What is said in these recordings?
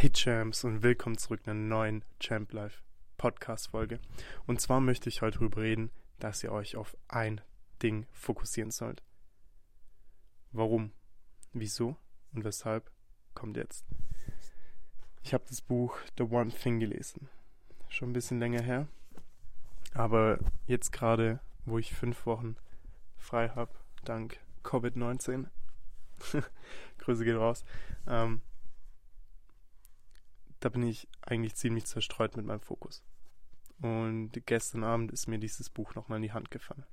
Hey Champs und willkommen zurück in einer neuen Champ Life Podcast Folge. Und zwar möchte ich heute darüber reden, dass ihr euch auf ein Ding fokussieren sollt. Warum, wieso und weshalb kommt jetzt. Ich habe das Buch The One Thing gelesen. Schon ein bisschen länger her. Aber jetzt gerade, wo ich fünf Wochen frei habe, dank Covid-19, Grüße geht raus, ähm, da bin ich eigentlich ziemlich zerstreut mit meinem Fokus. Und gestern Abend ist mir dieses Buch nochmal in die Hand gefallen.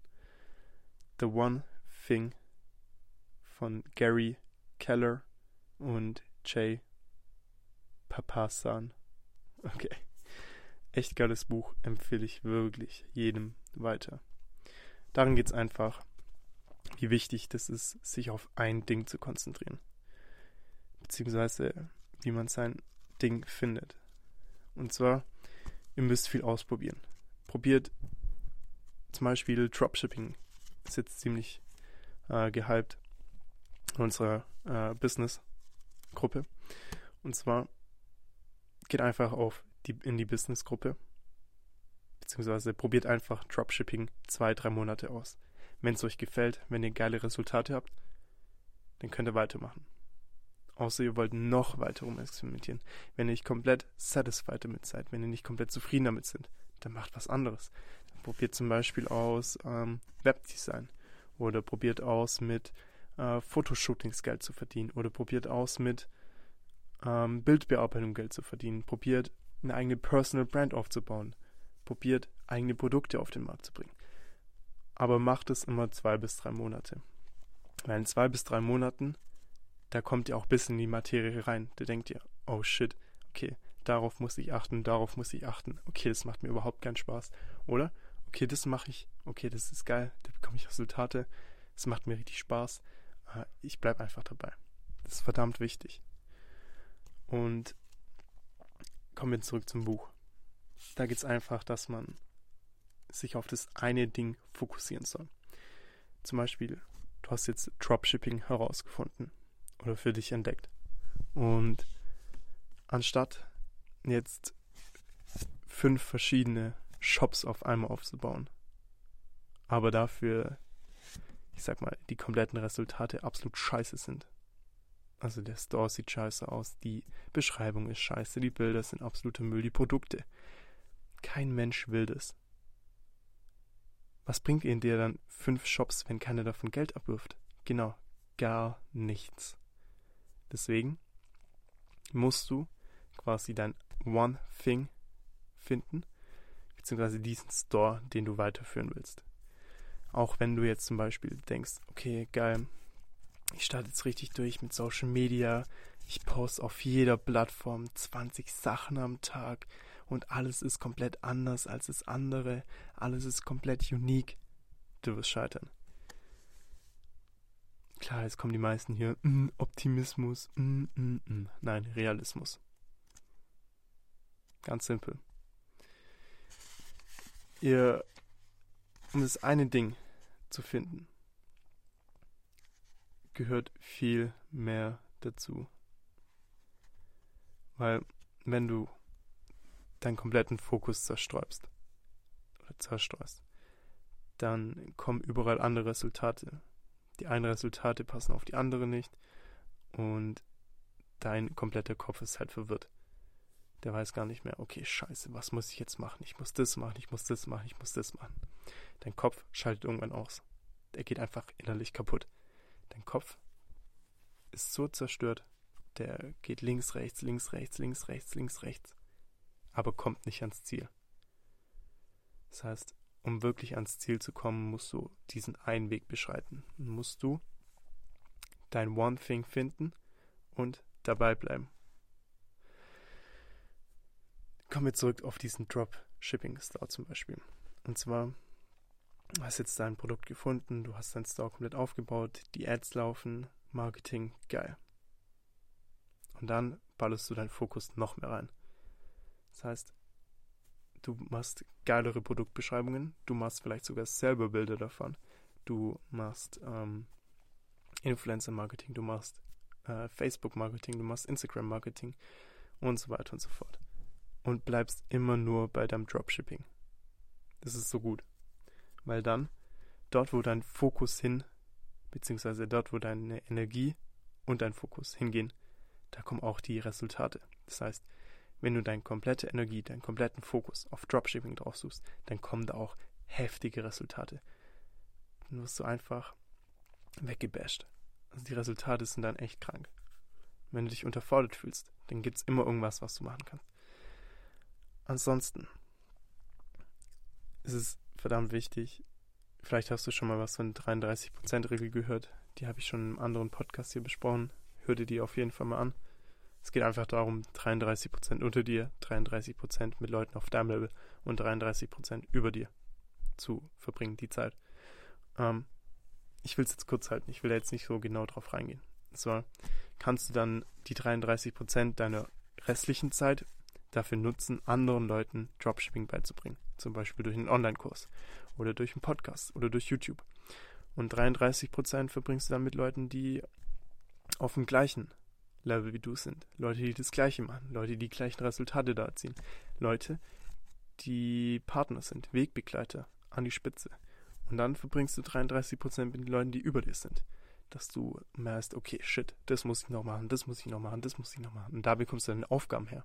The One Thing von Gary Keller und Jay Papasan. Okay. Echt geiles Buch, empfehle ich wirklich jedem weiter. Darin geht es einfach, wie wichtig das ist, sich auf ein Ding zu konzentrieren. Beziehungsweise, wie man sein Ding findet. Und zwar, ihr müsst viel ausprobieren. Probiert zum Beispiel Dropshipping. Ist jetzt ziemlich äh, gehypt in unserer äh, Business-Gruppe. Und zwar geht einfach auf die, in die Business-Gruppe. Beziehungsweise probiert einfach Dropshipping zwei, drei Monate aus. Wenn es euch gefällt, wenn ihr geile Resultate habt, dann könnt ihr weitermachen. Außer ihr wollt noch weiter rumexperimentieren. Wenn ihr nicht komplett satisfied damit seid, wenn ihr nicht komplett zufrieden damit sind, dann macht was anderes. Dann probiert zum Beispiel aus ähm, Webdesign oder probiert aus mit äh, Fotoshootings Geld zu verdienen oder probiert aus mit ähm, Bildbearbeitung Geld zu verdienen. Probiert eine eigene Personal Brand aufzubauen. Probiert eigene Produkte auf den Markt zu bringen. Aber macht es immer zwei bis drei Monate. Weil in zwei bis drei Monaten da kommt ihr auch bis in die Materie rein. Da denkt ihr, oh shit, okay, darauf muss ich achten, darauf muss ich achten. Okay, das macht mir überhaupt keinen Spaß. Oder? Okay, das mache ich. Okay, das ist geil, da bekomme ich Resultate. Es macht mir richtig Spaß. Äh, ich bleibe einfach dabei. Das ist verdammt wichtig. Und kommen wir zurück zum Buch. Da geht es einfach, dass man sich auf das eine Ding fokussieren soll. Zum Beispiel, du hast jetzt Dropshipping herausgefunden oder für dich entdeckt. Und anstatt jetzt fünf verschiedene Shops auf einmal aufzubauen, aber dafür, ich sag mal, die kompletten Resultate absolut scheiße sind. Also der Store sieht scheiße aus, die Beschreibung ist scheiße, die Bilder sind absolute Müll, die Produkte. Kein Mensch will das. Was bringt ihnen dir dann fünf Shops, wenn keiner davon Geld abwirft? Genau, gar nichts. Deswegen musst du quasi dein One Thing finden, beziehungsweise diesen Store, den du weiterführen willst. Auch wenn du jetzt zum Beispiel denkst, okay, geil, ich starte jetzt richtig durch mit Social Media, ich poste auf jeder Plattform 20 Sachen am Tag und alles ist komplett anders als das andere, alles ist komplett unique, du wirst scheitern. Klar, jetzt kommen die meisten hier, mm, Optimismus, mm, mm, mm. nein, Realismus. Ganz simpel. Ihr, um das eine Ding zu finden, gehört viel mehr dazu. Weil, wenn du deinen kompletten Fokus zerstreust oder zerstreust, dann kommen überall andere Resultate die einen Resultate passen auf die anderen nicht und dein kompletter Kopf ist halt verwirrt. Der weiß gar nicht mehr, okay, scheiße, was muss ich jetzt machen? Ich muss das machen, ich muss das machen, ich muss das machen. Dein Kopf schaltet irgendwann aus. Der geht einfach innerlich kaputt. Dein Kopf ist so zerstört, der geht links, rechts, links, rechts, links, rechts, links, rechts, aber kommt nicht ans Ziel. Das heißt, um wirklich ans Ziel zu kommen, musst du diesen einen Weg beschreiten. Musst du dein One Thing finden und dabei bleiben. Kommen wir zurück auf diesen Dropshipping Store zum Beispiel. Und zwar hast jetzt dein Produkt gefunden, du hast dein Store komplett aufgebaut, die Ads laufen, Marketing, geil. Und dann ballerst du deinen Fokus noch mehr rein. Das heißt, du machst geilere Produktbeschreibungen, du machst vielleicht sogar selber Bilder davon, du machst ähm, Influencer-Marketing, du machst äh, Facebook-Marketing, du machst Instagram-Marketing und so weiter und so fort. Und bleibst immer nur bei deinem Dropshipping. Das ist so gut. Weil dann, dort wo dein Fokus hin, beziehungsweise dort wo deine Energie und dein Fokus hingehen, da kommen auch die Resultate. Das heißt, wenn du deine komplette Energie, deinen kompletten Fokus auf Dropshipping drauf suchst, dann kommen da auch heftige Resultate. Dann wirst du einfach weggebasht. Also die Resultate sind dann echt krank. Wenn du dich unterfordert fühlst, dann gibt es immer irgendwas, was du machen kannst. Ansonsten ist es verdammt wichtig, vielleicht hast du schon mal was von 33%-Regel gehört. Die habe ich schon in einem anderen Podcast hier besprochen. Hör dir die auf jeden Fall mal an. Es geht einfach darum, 33% unter dir, 33% mit Leuten auf deinem Level und 33% über dir zu verbringen, die Zeit. Ähm, ich will es jetzt kurz halten, ich will jetzt nicht so genau drauf reingehen. So kannst du dann die 33% deiner restlichen Zeit dafür nutzen, anderen Leuten Dropshipping beizubringen. Zum Beispiel durch einen Online-Kurs oder durch einen Podcast oder durch YouTube. Und 33% verbringst du dann mit Leuten, die auf dem gleichen Level wie du sind. Leute, die das Gleiche machen. Leute, die die gleichen Resultate da erzielen. Leute, die Partner sind, Wegbegleiter an die Spitze. Und dann verbringst du 33% mit den Leuten, die über dir sind. Dass du merkst, okay, shit, das muss ich noch machen, das muss ich noch machen, das muss ich noch machen. Und da bekommst du deine Aufgaben her.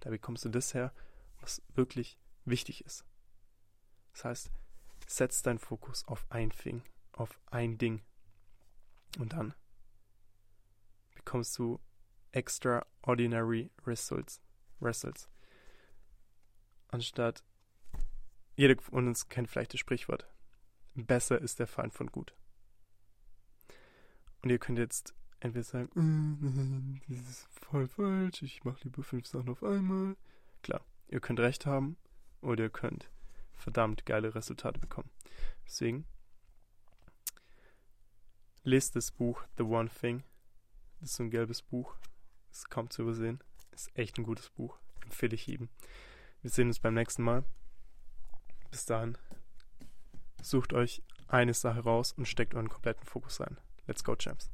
Da bekommst du das her, was wirklich wichtig ist. Das heißt, setz deinen Fokus auf ein Ding, auf ein Ding. Und dann bekommst du extraordinary results. results. Anstatt, jeder von uns kennt vielleicht das Sprichwort, besser ist der Feind von gut. Und ihr könnt jetzt entweder sagen, das ist voll falsch, ich mache lieber fünf Sachen auf einmal. Klar, ihr könnt recht haben oder ihr könnt verdammt geile Resultate bekommen. Deswegen lest das Buch The One Thing. Das ist so ein gelbes Buch. Ist kaum zu übersehen. Ist echt ein gutes Buch. Empfehle ich jedem. Wir sehen uns beim nächsten Mal. Bis dahin. Sucht euch eine Sache raus und steckt euren kompletten Fokus rein. Let's go, Champs.